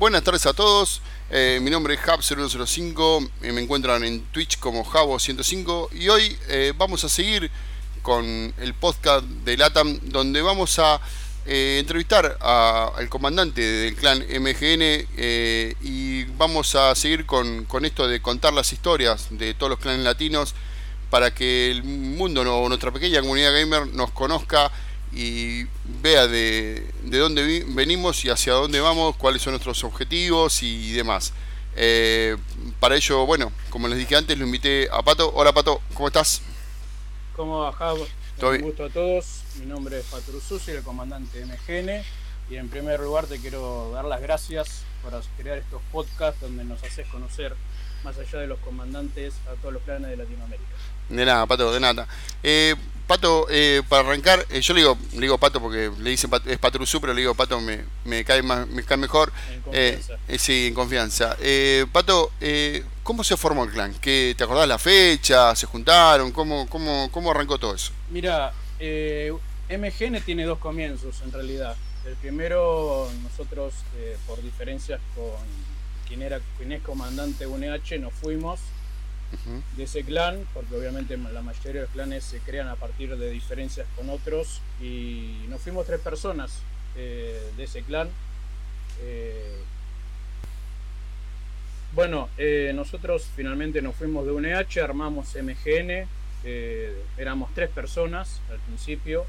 buenas tardes a todos. Eh, mi nombre es Hub0105. Eh, me encuentran en Twitch como Javo105. Y hoy eh, vamos a seguir con el podcast de LATAM, donde vamos a entrevistar al comandante del clan MGN. y vamos a seguir con, esto de contar las historias de todos los clanes latinos para que el mundo o nuestra pequeña comunidad gamer nos conozca y vea de, de dónde venimos y hacia dónde vamos, cuáles son nuestros objetivos y demás. Eh, para ello, bueno, como les dije antes, lo invité a Pato. Hola Pato, ¿cómo estás? ¿Cómo bajás? Un gusto a todos. Mi nombre es Pato soy el comandante de MGN. Y en primer lugar te quiero dar las gracias por crear estos podcasts donde nos haces conocer, más allá de los comandantes, a todos los planes de Latinoamérica. De nada, Pato, de nada. Eh, Pato, eh, para arrancar, eh, yo le digo, le digo Pato porque le dicen es Patrusú, pero le digo Pato me, me cae más, me cae mejor. En confianza. sí, en confianza. Pato, ¿cómo se formó el clan? ¿Qué, ¿Te acordás la fecha? ¿Se juntaron? ¿Cómo, cómo, cómo arrancó todo eso? Mira, MGN tiene dos comienzos en realidad. El primero, nosotros por diferencias con quien era quien es comandante UNH, nos fuimos de ese clan, porque obviamente la mayoría de los clanes se crean a partir de diferencias con otros, y nos fuimos tres personas eh, de ese clan. Eh, bueno, eh, nosotros finalmente nos fuimos de UNH, armamos MGN, éramos tres personas al principio,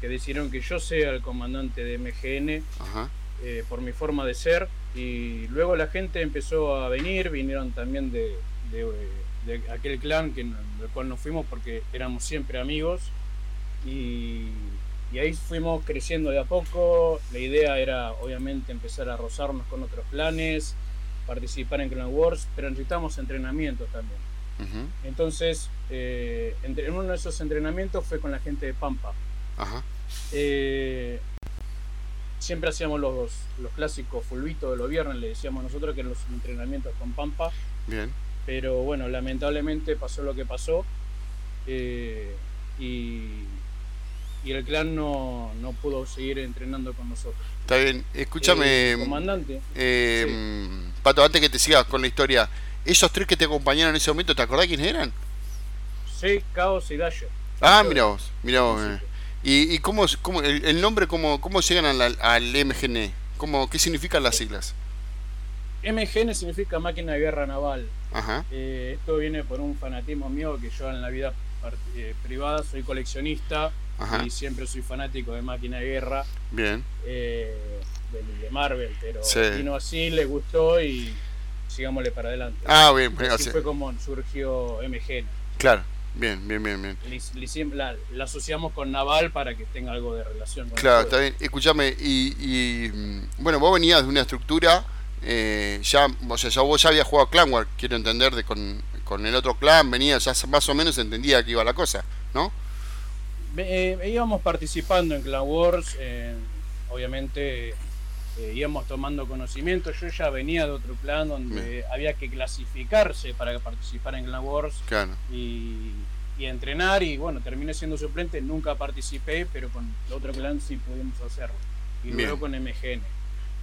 que decidieron que yo sea el comandante de MGN. por mi forma de ser y luego la gente empezó a venir, vinieron también de, de, aquel clan que, del cual nos fuimos porque éramos siempre amigos y, ahí fuimos creciendo de a poco. La idea era obviamente empezar a rozarnos con otros planes, participar en Clan Wars, pero necesitamos entrenamiento también. Entonces, eh, en uno de esos entrenamientos fue con la gente de Pampa. Eh, siempre hacíamos los, los clásicos fulbitos de los viernes, le decíamos nosotros que los entrenamientos con Pampa. Bien pero bueno, lamentablemente pasó lo que pasó eh, y, el clan no, pudo seguir entrenando con nosotros. Está bien, escúchame. Eh, comandante. Eh, Pato, antes que te sigas con la historia, esos tres que te acompañaron en ese momento, ¿te acordás quiénes eran? Sí, Caos y Dasher. Ah, mira vos, mira vos. ¿Y, y cómo, cómo el, nombre, cómo, cómo llegan al, al MGN? ¿Cómo, ¿Qué significan las siglas? MGN significa máquina de guerra naval. Eh, esto viene por un fanatismo mío que yo en la vida eh, privada soy coleccionista y siempre soy fanático de máquina de guerra. Bien. Eh, de, Marvel, pero vino así, le gustó y sigámosle para adelante. Ah, bien, así fue como surgió MGN. Claro. Bien, bien, bien, bien. La, asociamos con Naval para que tenga algo de relación. claro, está bien. Escúchame, y, y, mm, bueno, vos venías de una estructura eh, ya, o sea, ya vos ya había jugado Clan War, quiero entender, de con, el otro clan, venía, ya más o menos entendía que iba la cosa, ¿no? Eh, íbamos participando en Clan Wars, obviamente eh, íbamos tomando conocimiento, yo ya venía de otro clan donde había que clasificarse para participar en Clan Wars y, entrenar y bueno, terminé siendo suplente, nunca participé, pero con el otro clan sí pudimos hacerlo. Y luego con MGN.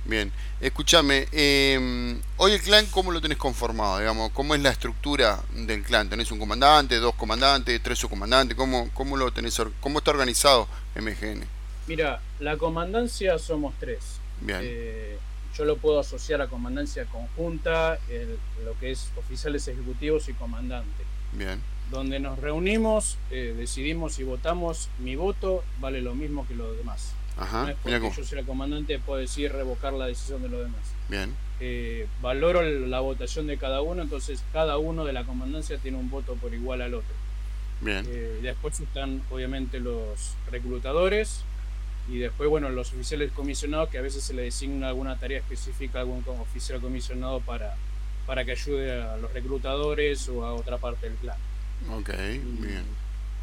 Bien, escúchame, em, hoy el clan, ¿cómo lo tenés conformado? Digamos, ¿Cómo es la estructura del clan? ¿Tenés un comandante, dos comandantes, tres subcomandantes? ¿Cómo, cómo, lo tenés, ¿Cómo está organizado MGN? Mira, la comandancia somos tres. Bien. Eh, yo lo puedo asociar a comandancia conjunta, lo que es oficiales ejecutivos y comandante. Bien. Donde nos reunimos, eh, decidimos y votamos, mi voto vale lo mismo que los demás. Ajá, no porque yo soy el comandante puedo decir revocar la decisión de los demás. Bien. Eh, valoro la votación de cada uno, entonces cada uno de la comandancia tiene un voto por igual al otro. Bien. Eh, después están obviamente los reclutadores y después, bueno, los oficiales comisionados que a veces se le designa alguna tarea específica a algún oficial comisionado para, para que ayude a los reclutadores o a otra parte del clan. Ok, bien.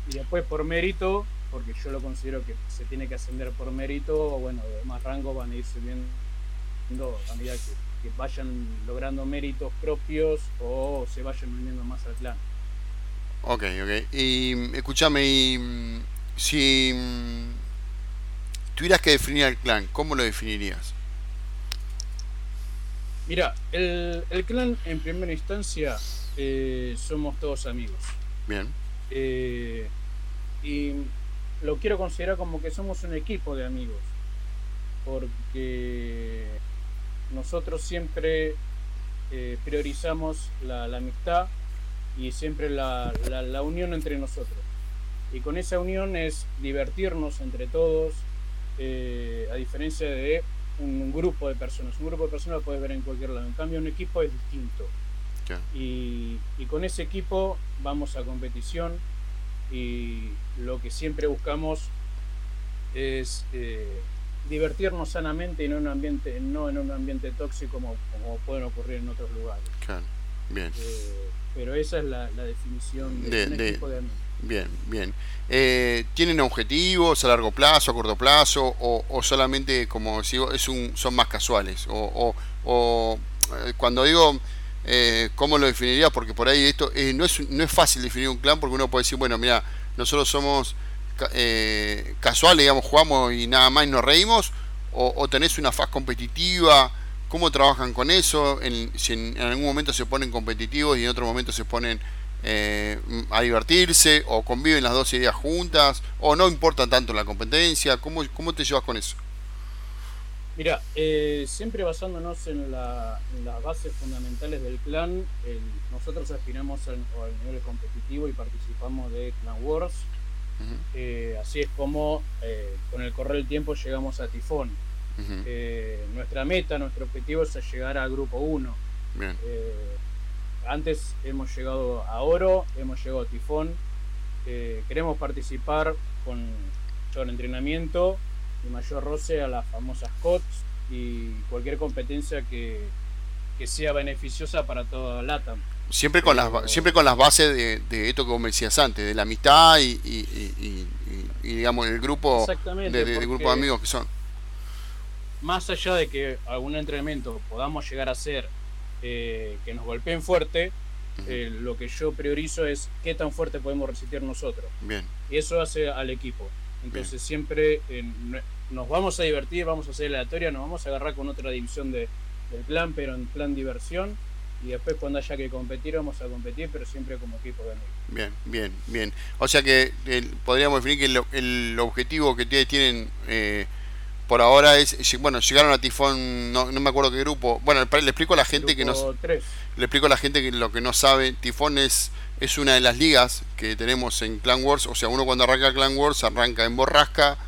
Y después por mérito porque yo lo considero que se tiene que ascender por mérito, o bueno, de más rango van a ir subiendo a medida que, vayan logrando méritos propios o se vayan uniendo más al clan. Ok, ok. Y escúchame, y, si tuvieras que definir al clan, ¿cómo lo definirías? Mira, el, el, clan en primera instancia eh, somos todos amigos. Bien. Eh, y lo quiero considerar como que somos un equipo de amigos. Porque nosotros siempre eh, priorizamos la, amistad y siempre la, la, unión entre nosotros. Y con esa unión es divertirnos entre todos, a diferencia de un grupo de personas. Un grupo de personas lo puedes ver en cualquier lado. En cambio, un equipo es distinto. Y, con ese equipo vamos a competición y lo que siempre buscamos es eh, divertirnos sanamente y no en un ambiente, no en un ambiente tóxico como, como pueden ocurrir en otros lugares. bien. Eh, pero esa es la, definición de, un equipo de amigos. Bien, bien. Eh, ¿Tienen objetivos a largo plazo, a corto plazo, o, solamente, como digo, es un, son más casuales? O, o eh, cuando digo, eh, ¿cómo lo definiría? Porque por ahí esto eh, no, es, no es fácil definir un clan, porque uno puede decir, bueno, mira, nosotros somos casuales, digamos, jugamos y nada más y nos reímos, o, tenés una faz competitiva. ¿Cómo trabajan con eso? En, si en, en algún momento se ponen competitivos y en otro momento se ponen eh, a divertirse o conviven las dos ideas juntas o no importa tanto la competencia? ¿Cómo, cómo te llevas con eso? Mira, eh, siempre basándonos en, las bases fundamentales del clan, nosotros aspiramos al, nivel competitivo y participamos de Clan Wars. Eh, así es como con el correr del tiempo llegamos a Tifón. nuestra meta, nuestro objetivo es llegar al grupo 1. Bien antes hemos llegado a Oro, hemos llegado a Tifón. Eh, queremos participar con el entrenamiento y mayor roce a las famosas COTS y cualquier competencia que, sea beneficiosa para toda LATAM. Siempre con, las, siempre con las bases de, esto que vos me decías antes, de la amistad y, digamos el grupo de, grupo de amigos que son. Más allá de que algún entrenamiento podamos llegar a ser eh, que nos golpeen fuerte, eh, lo que yo priorizo es qué tan fuerte podemos resistir nosotros. Bien. Y eso hace al equipo. Entonces siempre eh, nos vamos a divertir, vamos a hacer aleatoria, nos vamos a agarrar con otra división de, del plan, pero en plan diversión. Y después cuando haya que competir, vamos a competir, pero siempre como equipo de Bien, bien, bien. O sea que podríamos definir que el, objetivo que ustedes tienen por ahora es, bueno, llegaron a Tifón, no, me acuerdo qué grupo. Bueno, le explico a la gente que no le explico a la gente que lo que no sabe, Tifón es es una de las ligas que tenemos en Clan Wars, o sea, uno cuando arranca Clan Wars arranca en Borrasca,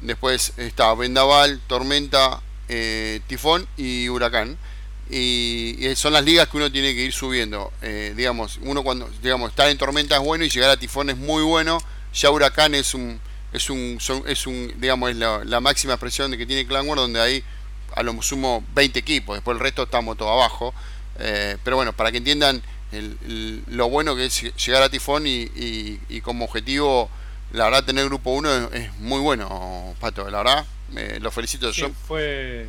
después está Vendaval, Tormenta, eh, Tifón y Huracán. Y, son las ligas que uno tiene que ir subiendo. Eh, digamos, uno cuando digamos está en Tormenta es bueno y llegar a Tifón es muy bueno. Ya Huracán es un es un, es un digamos, es la, máxima expresión de que tiene Clan donde hay a lo sumo 20 equipos, después el resto estamos todo abajo. Eh, pero bueno, para que entiendan lo bueno que es llegar a Tifón y, como objetivo, la verdad, tener grupo 1 es, muy bueno, Pato, la verdad, lo felicito. yo, fue.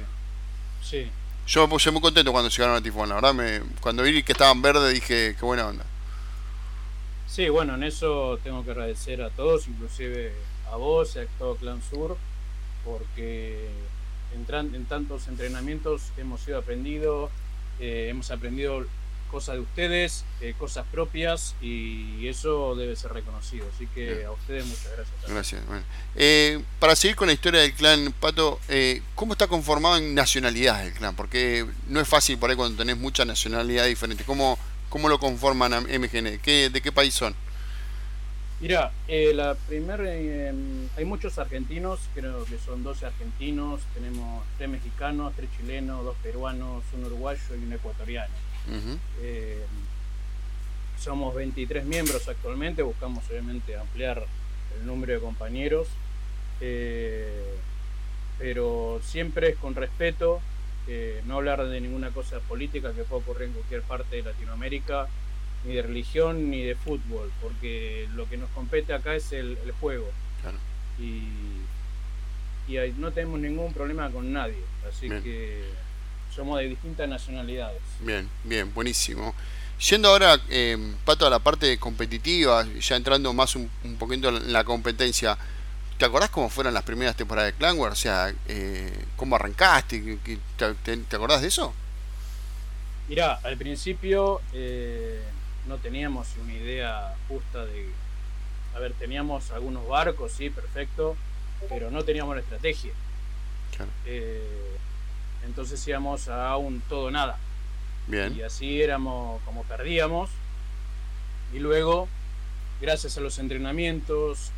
Sí. Yo me puse muy contento cuando llegaron a Tifón, la verdad, me, cuando vi que estaban verdes dije, qué buena onda. Sí, bueno, en eso tengo que agradecer a todos, inclusive a vos y a todo Clan Sur, porque en, en tantos entrenamientos hemos sido aprendido, eh, hemos aprendido cosas de ustedes, eh, cosas propias y eso debe ser reconocido. Así que a ustedes muchas gracias. Gracias. Eh, para seguir con la historia del clan, Pato, ¿cómo está conformado en nacionalidades el clan? Porque no es fácil por ahí cuando tenés muchas nacionalidades diferentes. ¿Cómo, cómo lo conforman a MGN? ¿Qué, ¿De qué país son? Mira, eh, la primera, eh, hay muchos argentinos, creo que son 12 argentinos, tenemos tres mexicanos, tres chilenos, dos peruanos, un uruguayo y un ecuatoriano. Eh, somos 23 miembros actualmente, buscamos obviamente ampliar el número de compañeros, pero siempre es con respeto, no hablar de ninguna cosa política que pueda ocurrir en cualquier parte de Latinoamérica ni de religión ni de fútbol, porque lo que nos compete acá es el, juego. Y, y no tenemos ningún problema con nadie, así que somos de distintas nacionalidades. Bien, bien, buenísimo. Yendo ahora, eh, Pato, a la parte competitiva, ya entrando más un, poquito en la competencia, ¿te acordás cómo fueron las primeras temporadas de Clan O sea, eh, ¿cómo arrancaste? ¿Te, te, te acordás de eso? Mirá, al principio eh, no teníamos una idea justa de... A ver, teníamos algunos barcos, sí, perfecto, pero no teníamos la estrategia. Eh, entonces íbamos a un todo nada. Bien. Y así éramos como perdíamos. Y luego, gracias a los entrenamientos,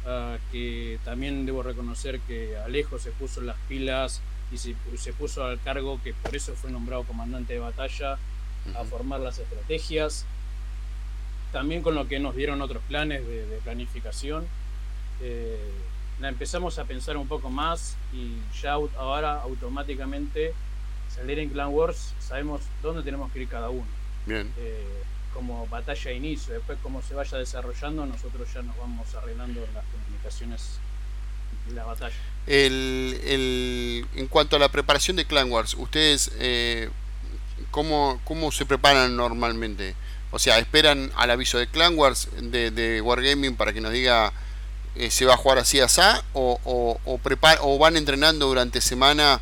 que también debo reconocer que Alejo se puso las pilas y se, puso al cargo, que por eso fue nombrado comandante de batalla, a formar las estrategias. También con lo que nos dieron otros planes de, planificación. Eh, la empezamos a pensar un poco más y ya ahora automáticamente salir en Clan Wars sabemos dónde tenemos que ir cada uno. Bien. Eh, como batalla de inicio, después como se vaya desarrollando nosotros ya nos vamos arreglando las comunicaciones de la batalla. El, el, en cuanto a la preparación de Clan Wars, ¿ustedes eh, ¿cómo, ¿cómo se preparan normalmente? O sea, ¿esperan al aviso de Clan Wars de, de Wargaming para que nos diga eh, se va a jugar así asá o, o, o, o van entrenando durante semana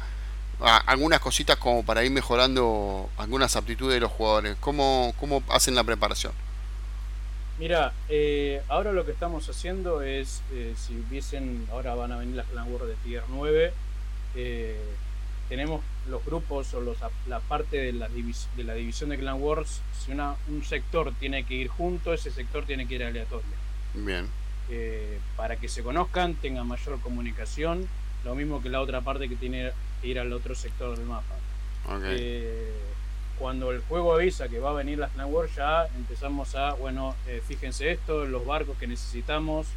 algunas cositas como para ir mejorando algunas aptitudes de los jugadores? ¿Cómo, cómo hacen la preparación? Mira, eh, ahora lo que estamos haciendo es, eh, si hubiesen, ahora van a venir las Clan Wars de Tier 9, tenemos los grupos o los, la parte de la, de la división de Clan Wars, si una, un sector tiene que ir junto, ese sector tiene que ir aleatorio. Bien. Eh, para que se conozcan, tengan mayor comunicación, lo mismo que la otra parte que tiene que ir al otro sector del mapa. Eh, cuando el juego avisa que va a venir la Clan Wars, ya empezamos a, bueno, eh, fíjense esto, los barcos que necesitamos,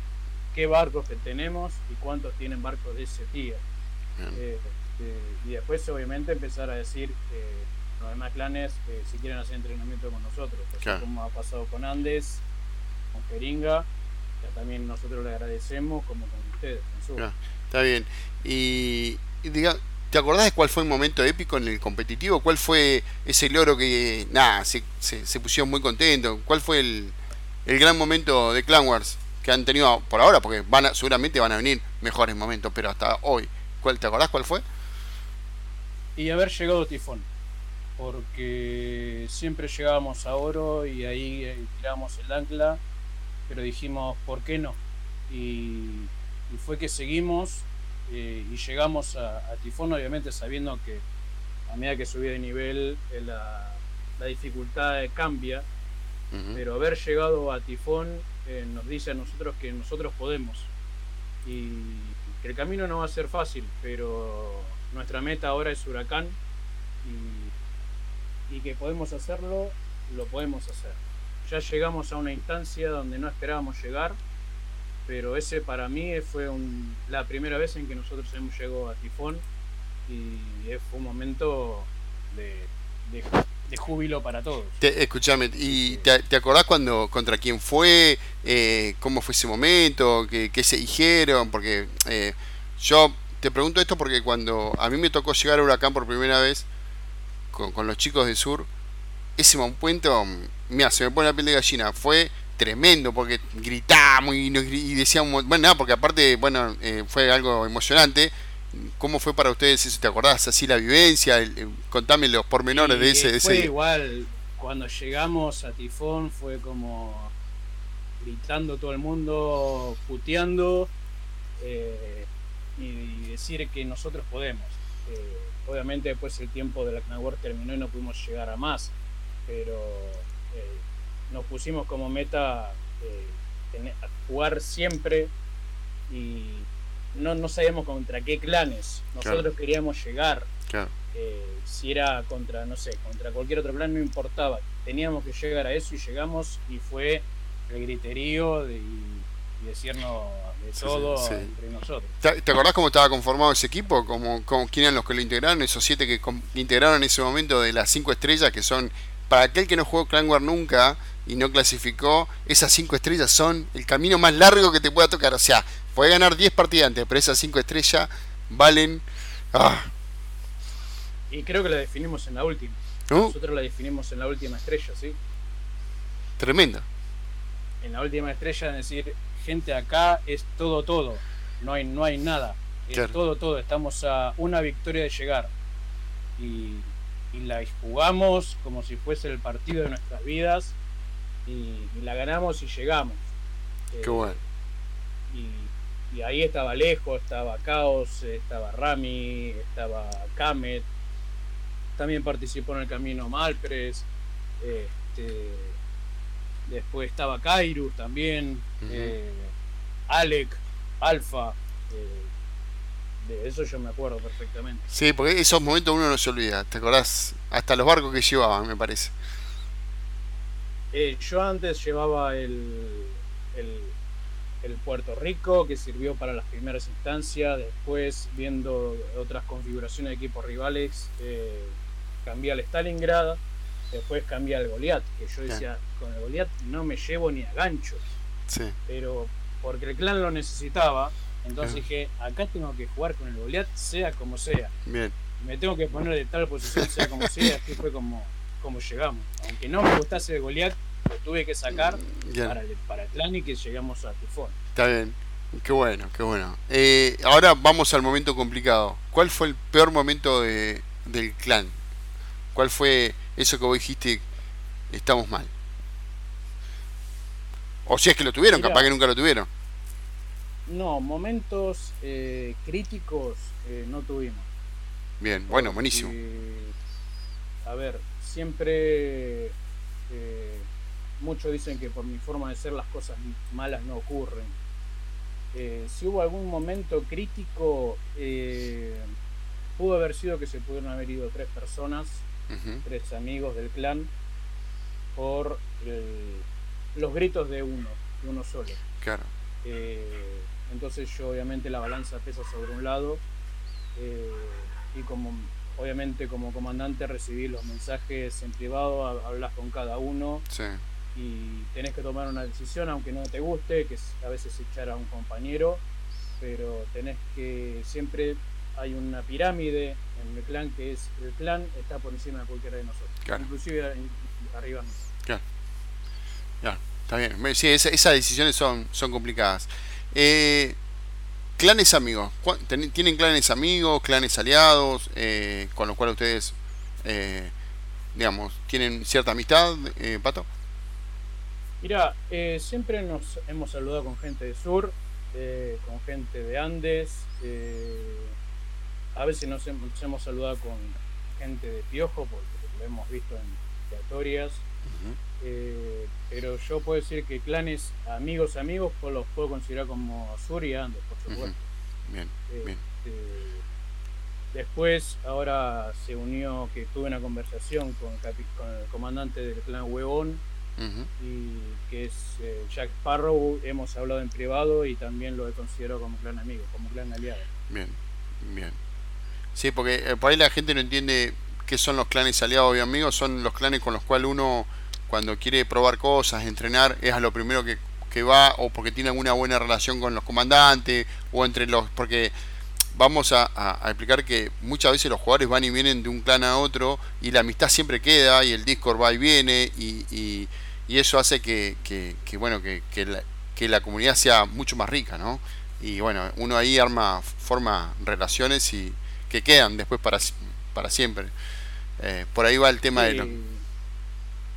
qué barcos que tenemos y cuántos tienen barcos de ese tier. Este, y después, obviamente, empezar a decir los demás clanes si quieren hacer entrenamiento con nosotros, como ha pasado con Andes, con Jeringa también nosotros le agradecemos como con ustedes. Está bien. Y, diga, ¿te acordás de cuál fue el momento épico en el competitivo? ¿Cuál fue ese logro que, nada, se, se, pusieron muy contentos? ¿Cuál fue el, el gran momento de Clan Wars que han tenido por ahora? Porque van seguramente van a venir mejores momentos, pero hasta hoy. ¿cuál, ¿Te acordás cuál fue? Y haber llegado Tifón porque siempre llegábamos a oro y ahí eh, tiramos el ancla pero dijimos, ¿por qué no? Y, fue que seguimos eh, y llegamos a, Tifón, obviamente sabiendo que a medida que subía de nivel eh, la, dificultad cambia, pero haber llegado a Tifón eh, nos dice a nosotros que nosotros podemos. Y que el camino no va a ser fácil, pero nuestra meta ahora es Huracán y, y que podemos hacerlo, lo podemos hacer. Ya llegamos a una instancia donde no esperábamos llegar, pero ese para mí fue la primera vez en que nosotros hemos llegado a Tifón y fue un momento de, júbilo para todos. escúchame, ¿y te, acordás cuando contra quién fue? Eh, ¿Cómo fue ese momento? ¿Qué, se dijeron? Porque eh, yo te pregunto esto porque cuando a mí me tocó llegar a Huracán por primera vez con, con los chicos del sur, ese momento mira, se me pone la piel de gallina, fue tremendo porque gritamos y, y decíamos, bueno, nada, porque aparte, bueno, eh, fue algo emocionante. ¿Cómo fue para ustedes eso? ¿Te acordás así la vivencia? contame los pormenores de ese. fue igual, cuando llegamos a Tifón fue como gritando todo el mundo, puteando eh, y decir que nosotros podemos. Eh, obviamente después el tiempo de la Knauer terminó y no pudimos llegar a más, pero eh, nos pusimos como meta eh, jugar siempre y no, no sabíamos contra qué clanes. Nosotros queríamos llegar. Eh, si era contra, no sé, contra cualquier otro plan, no importaba. Teníamos que llegar a eso y llegamos y fue el griterío de, y decirnos de todo entre nosotros. ¿Te, acordás cómo estaba conformado ese equipo? ¿Cómo, ¿Quién eran los que lo integraron? Esos siete que integraron en ese momento de las cinco estrellas que son para aquel que no jugó Clan War nunca y no clasificó, esas 5 estrellas son el camino más largo que te pueda tocar. O sea, puede ganar 10 partidas antes, pero esas 5 estrellas valen. Ah. Y creo que la definimos en la última. Nosotros la definimos en la última estrella, ¿sí? Tremenda. En la última estrella, es decir, gente acá es todo, todo. No hay, no hay nada. Es todo, todo. Estamos a una victoria de llegar. Y y la jugamos como si fuese el partido de nuestras vidas y, la ganamos y llegamos. Qué eh, bueno. Y, ahí estaba Alejo, estaba Caos, estaba Rami, estaba Kamet, también participó en el camino Malpres, este, después estaba Kairus también, eh, Alec, Alfa. Eh, de eso yo me acuerdo perfectamente. Sí, porque esos momentos uno no se olvida, ¿te acordás? Hasta los barcos que llevaban, me parece. Eh, yo antes llevaba el, el, Puerto Rico, que sirvió para las primeras instancias. Después, viendo otras configuraciones de equipos rivales, eh, cambié al Stalingrad. Después cambié al Goliath, que yo decía, con el Goliath no me llevo ni a ganchos. Sí. Pero porque el clan lo necesitaba, entonces dije, acá tengo que jugar con el Goliath, sea como sea. Bien. Me tengo que poner de tal posición, sea como sea. Así fue como, como llegamos. Aunque no me gustase el Goliath, lo tuve que sacar para el, para clan y que llegamos a Tifón. Está bien. Qué bueno, qué bueno. Eh, ahora vamos al momento complicado. ¿Cuál fue el peor momento de, del clan? ¿Cuál fue eso que vos dijiste, estamos mal? O si es que lo tuvieron, capaz que nunca lo tuvieron. No, momentos eh, críticos eh, no tuvimos. Bien, bueno, buenísimo. a ver, siempre eh, muchos dicen que por mi forma de ser las cosas malas no ocurren. si hubo algún momento crítico, pudo haber sido que se pudieron haber ido tres personas, tres amigos del clan, por los gritos de uno, de uno solo. Claro. Entonces yo obviamente la balanza pesa sobre un lado eh, y como obviamente como comandante recibí los mensajes en privado, hablas con cada uno y tenés que tomar una decisión aunque no te guste, que a veces echar a un compañero, pero tenés que siempre hay una pirámide en el clan que es el clan está por encima de cualquiera de nosotros, inclusive arriba. Claro. Ya, está bien. Sí, esas decisiones son, son complicadas. Eh, clanes amigos. ¿Tienen clanes amigos, clanes aliados, eh, con los cuales ustedes, eh, digamos, tienen cierta amistad, eh, Pato? Mira, siempre nos hemos saludado con gente de sur, con gente de Andes, a veces nos hemos, saludado con gente de Piojo, porque lo hemos visto en teatorias. Eh, pero yo puedo decir que clanes amigos amigos pues los puedo considerar como Sur y Andes, por supuesto. Bien, bien. Este, después, ahora se unió que tuve una conversación con, el comandante del clan Huevón, y que es eh, Jack Sparrow. Hemos hablado en privado y también lo he considerado como clan amigo, como clan aliado. Bien, bien. Sí, porque eh, por ahí la gente no entiende qué son los clanes aliados y amigos, son los clanes con los cuales uno cuando quiere probar cosas, entrenar, es a lo primero que, va o porque tiene alguna buena relación con los comandantes o entre los... porque vamos a, explicar que muchas veces los jugadores van y vienen de un clan a otro y la amistad siempre queda y el Discord va y viene y, y, eso hace que, que, bueno que, que, la, que comunidad sea mucho más rica, ¿no? Y bueno, uno ahí arma, forma relaciones y que quedan después para, para siempre. Eh, por ahí va el tema de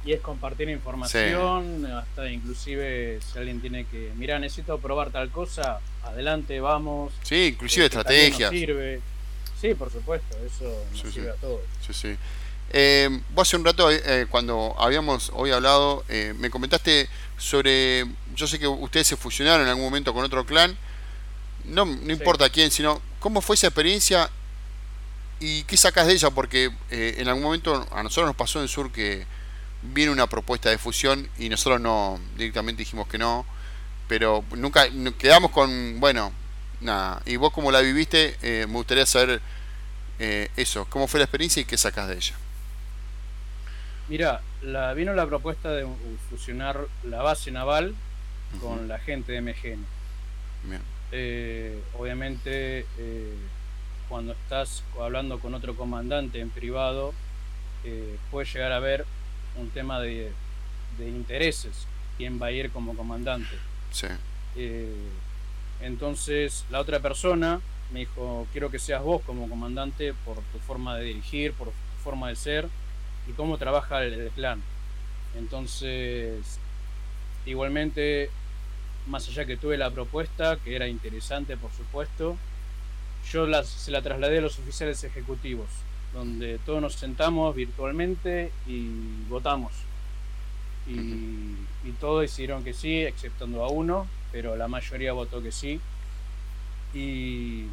y es compartir información, hasta inclusive si alguien tiene que, mira, necesito probar tal cosa, adelante, vamos. Sí, inclusive este, estrategias. Sirve. Sí, por supuesto, eso nos sirve a todos. Sí, sí. Eh, vos hace un rato, eh, cuando habíamos hoy hablado, eh, me comentaste sobre, yo sé que ustedes se fusionaron en algún momento con otro clan, no, no importa quién, sino cómo fue esa experiencia y qué sacas de ella, porque eh, en algún momento a nosotros nos pasó en Sur que viene una propuesta de fusión y nosotros no directamente dijimos que no, pero nunca quedamos con, bueno, nada. Y vos como la viviste, eh, me gustaría saber eh, eso, cómo fue la experiencia y qué sacas de ella. Mira, la, vino la propuesta de fusionar la base naval con la gente de MGN. Eh, obviamente, cuando estás hablando con otro comandante en privado, puedes llegar a ver un tema de, intereses, quién va a ir como comandante. Sí. Eh, entonces la otra persona me dijo, quiero que seas vos como comandante por tu forma de dirigir, por tu forma de ser y cómo trabaja el, clan. Entonces, igualmente, más allá que tuve la propuesta, que era interesante por supuesto, yo se la trasladé a los oficiales ejecutivos, donde todos nos sentamos virtualmente y votamos. Y, todos hicieron que sí, exceptuando a uno, pero la mayoría votó que sí. Y,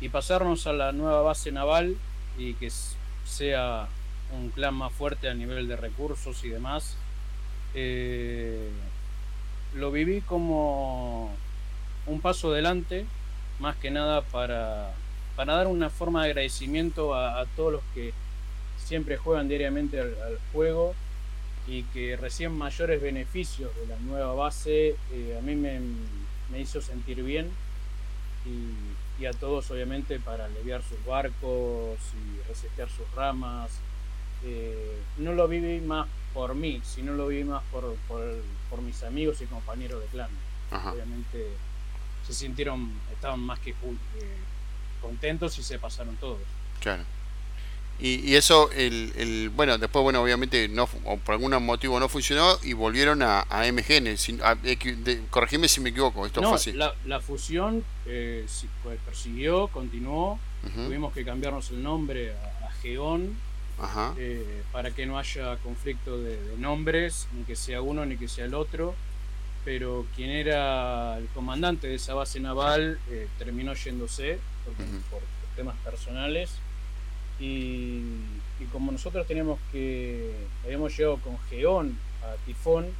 y pasarnos a la nueva base naval y que sea un clan más fuerte a nivel de recursos y demás. Eh, lo viví como un paso adelante, más que nada para, para dar una forma de agradecimiento a, todos los que siempre juegan diariamente al, juego y que reciben mayores beneficios de la nueva base. Eh, a mí me, me, hizo sentir bien y, y, a todos obviamente para aliviar sus barcos y resetear sus ramas eh, no lo viví más por mí, sino lo viví más por, por, mis amigos y compañeros de clan. Obviamente se sintieron, estaban más que contentos y se pasaron todos. Claro. Y, eso, el, el, bueno, después, bueno, obviamente no por algún motivo no funcionó y volvieron a, a MGN. corregime si me equivoco, esto fue así. La, la fusión eh, pues, persiguió, continuó. Tuvimos que cambiarnos el nombre a, a Geón eh, para que no haya conflicto de, nombres, ni que sea uno ni que sea el otro. Pero quien era el comandante de esa base naval eh, terminó yéndose por, temas personales. Y, como nosotros teníamos que, habíamos llegado con Geón a Tifón,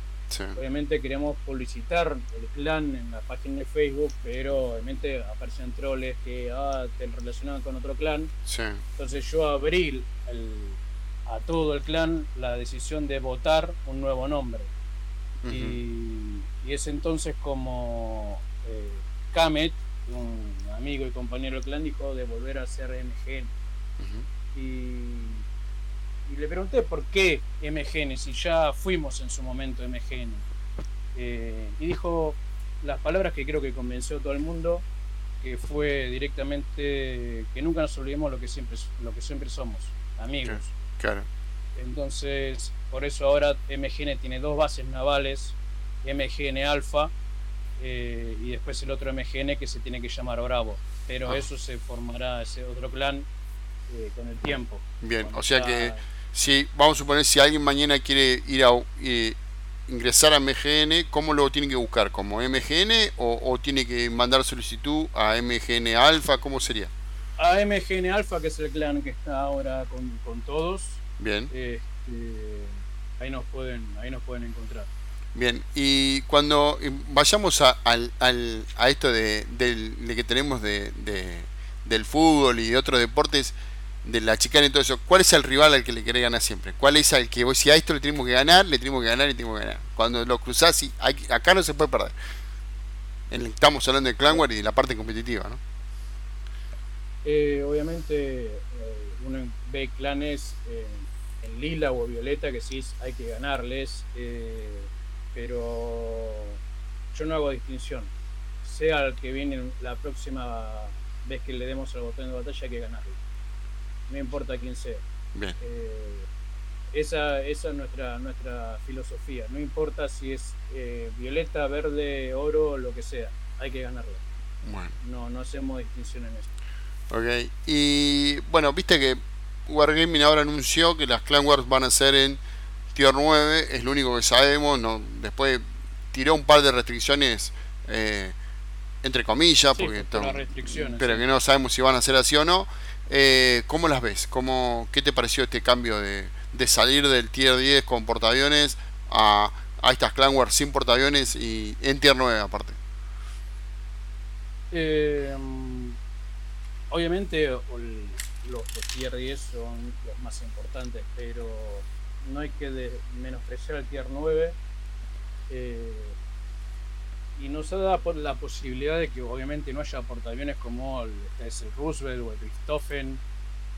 Obviamente queríamos publicitar el clan en la página de Facebook, pero obviamente aparecían troles que ah, te relacionaban con otro clan. Entonces yo abrí a todo el clan la decisión de votar un nuevo nombre. y, es entonces como eh, Kamet, un amigo y compañero clan, dijo de volver a ser MGN. Y y le pregunté por qué MGN, si ya fuimos en su momento MGN. Eh, y dijo las palabras que creo que convenció a todo el mundo, que fue directamente que nunca nos olvidemos lo que siempre, lo que siempre somos, amigos. Claro. Entonces, por eso ahora MGN tiene dos bases navales, MGN Alfa eh, y después el otro MGN que se tiene que llamar Bravo. Pero ah. eso se formará, ese otro clan, eh, con el tiempo. Bien, o sea que si vamos a suponer si alguien mañana quiere ir a eh, ingresar a MGN, ¿cómo lo tiene que buscar? ¿Como MGN o, tiene que mandar solicitud a MGN Alfa? ¿Cómo sería? A MGN Alfa, que es el clan que está ahora con, todos. Bien. Este, ahí nos pueden, ahí nos pueden encontrar. Bien, y cuando vayamos a, al, a esto de, de, que tenemos de, del fútbol y de otros deportes, de la chicana y todo eso, ¿cuál es el rival al que le querés ganar siempre? ¿Cuál es el que vos, si a esto le tenemos que ganar, le tenemos que ganar y tenemos que ganar? Cuando lo cruzás, y acá no se puede perder. estamos hablando de Clanware y de la parte competitiva, ¿no? Eh, obviamente eh, uno ve clanes eh, en lila o violeta que sí hay que ganarles, pero yo no hago distinción. Sea el que viene la próxima vez que le demos el botón de batalla, hay que ganarlo no importa quién sea. Eh, esa, esa, es nuestra, nuestra filosofía. No importa si es eh, violeta, verde, oro, lo que sea. Hay que ganarlo. No, no hacemos distinción en eso. Ok. Y bueno, viste que Wargaming ahora anunció que las Clan Wars van a ser en Tier 9. Es lo único que sabemos. No, después tiró un par de restricciones. Eh, entre comillas, porque pero que no sabemos si van a ser así o no. Eh, ¿Cómo las ves? ¿Cómo, ¿Qué te pareció este cambio de, salir del Tier 10 con portaaviones a, a estas Clan Wars sin portaaviones y en Tier 9 aparte? Eh, obviamente los, los, Tier 10 son los más importantes, pero no hay que menospreciar el Tier 9. Eh, y nos da la posibilidad de que obviamente no haya portaaviones como el, es el Roosevelt o el Richthofen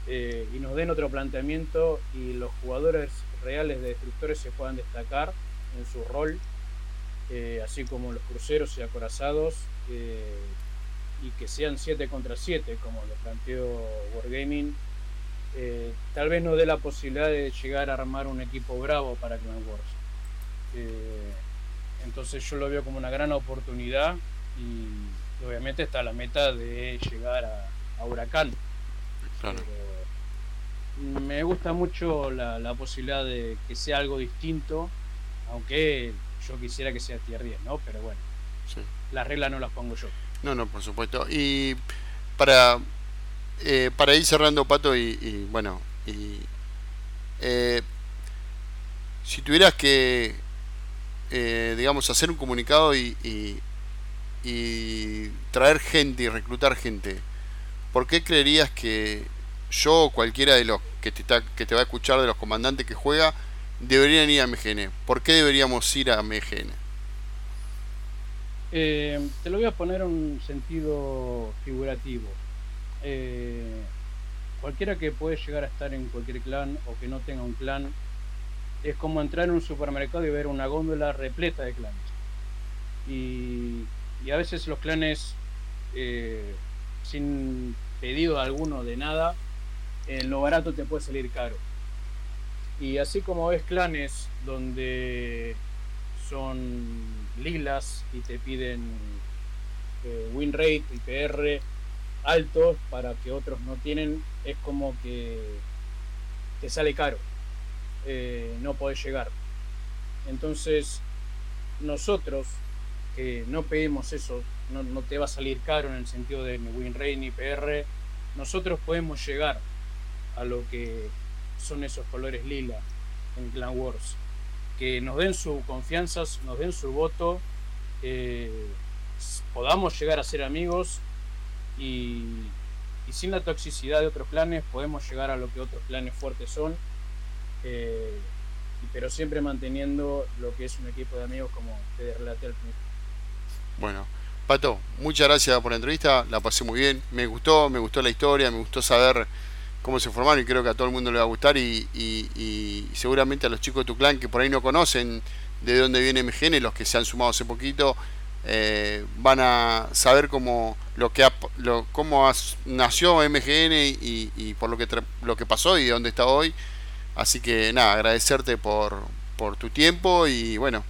eh, y nos den otro planteamiento y los jugadores reales de destructores se puedan destacar en su rol, eh, así como los cruceros y acorazados, y que sean 7 contra 7, como lo planteó Wargaming, eh, tal vez no dé la posibilidad de llegar a armar un equipo bravo para Clan Wars. Eh, entonces yo lo veo como una gran oportunidad y obviamente está la meta de llegar a, Huracán. me gusta mucho la, posibilidad de que sea algo distinto, aunque yo quisiera que sea tier 10, ¿no? Pero bueno, las reglas no las pongo yo. No, no, por supuesto. Y para eh, para ir cerrando, Pato, y, bueno, y, eh, si tuvieras que, eh, digamos, hacer un comunicado y, y, traer gente y reclutar gente, ¿por qué creerías que yo o cualquiera de los que te, que te va a escuchar, de los comandantes que juega, deberían ir a MGN? ¿Por qué deberíamos ir a MGN? te lo voy a poner en un sentido figurativo. Eh, cualquiera que puede llegar a estar en cualquier clan o que no tenga un clan, es como entrar en un supermercado y ver una góndola repleta de clanes. Y, a veces los clanes, eh, sin pedido alguno de nada, en lo barato te puede salir caro. Y así como ves clanes donde son lilas y te piden eh, win rate, IPR, altos para que otros no tienen, es como que te sale caro, eh, no podés llegar. Entonces, nosotros que no pedimos eso, no, te va a salir caro en el sentido de ni win ni PR, nosotros podemos llegar a lo que son esos colores lila en Clan Wars. Que nos den su confianza, nos den su voto, eh, podamos llegar a ser amigos y, sin la toxicidad de otros clanes podemos llegar a lo que otros clanes fuertes son, eh, pero siempre manteniendo lo que es un equipo de amigos como te relaté al principio. Bueno, Pato, muchas gracias por la entrevista, la pasé muy bien, me gustó, me gustó la historia, me gustó saber cómo se formaron y creo que a todo el mundo le va a gustar y, y seguramente a los chicos de tu clan que por ahí no conocen de dónde viene MGN, los que se han sumado hace poquito, eh, van a saber cómo lo que lo, cómo nació MGN y, por lo que lo que pasó y dónde está hoy. Así que nada agradecerte por, por tu tiempo y bueno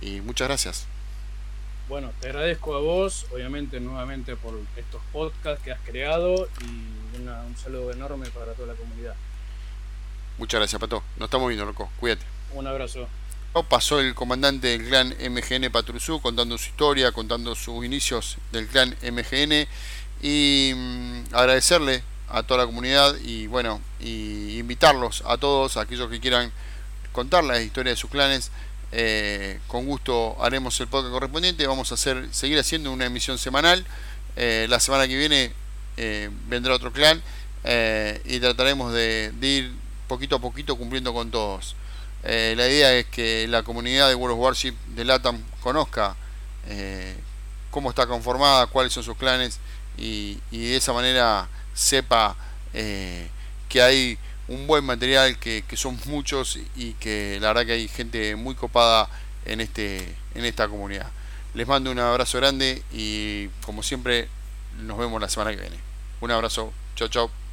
y muchas gracias. Bueno te agradezco a vos obviamente nuevamente por estos podcasts que has creado y un saludo enorme para toda la comunidad. Muchas gracias Pato. Nos estamos viendo loco. Cuídate. Un abrazo pasó el comandante del clan MGN Patrusú contando su historia, contando sus inicios del clan MGN y mm, agradecerle a toda la comunidad y bueno, y invitarlos a todos, aquellos que quieran contar la historia de sus clanes. Eh, con gusto haremos el podcast correspondiente. Vamos a hacer, seguir haciendo una emisión semanal. Eh, la semana que viene eh, vendrá otro clan y trataremos de ir poquito a poquito cumpliendo con todos. Eh, la idea es que la comunidad de World of Warship de LATAM conozca eh, cómo está conformada, cuáles son sus clanes y, de esa manera sepa eh, que hay un buen material, que, son muchos y que la verdad que hay gente muy copada en, este, en esta comunidad. Les mando un abrazo grande y como siempre nos vemos la semana que viene. Un abrazo, chao chao.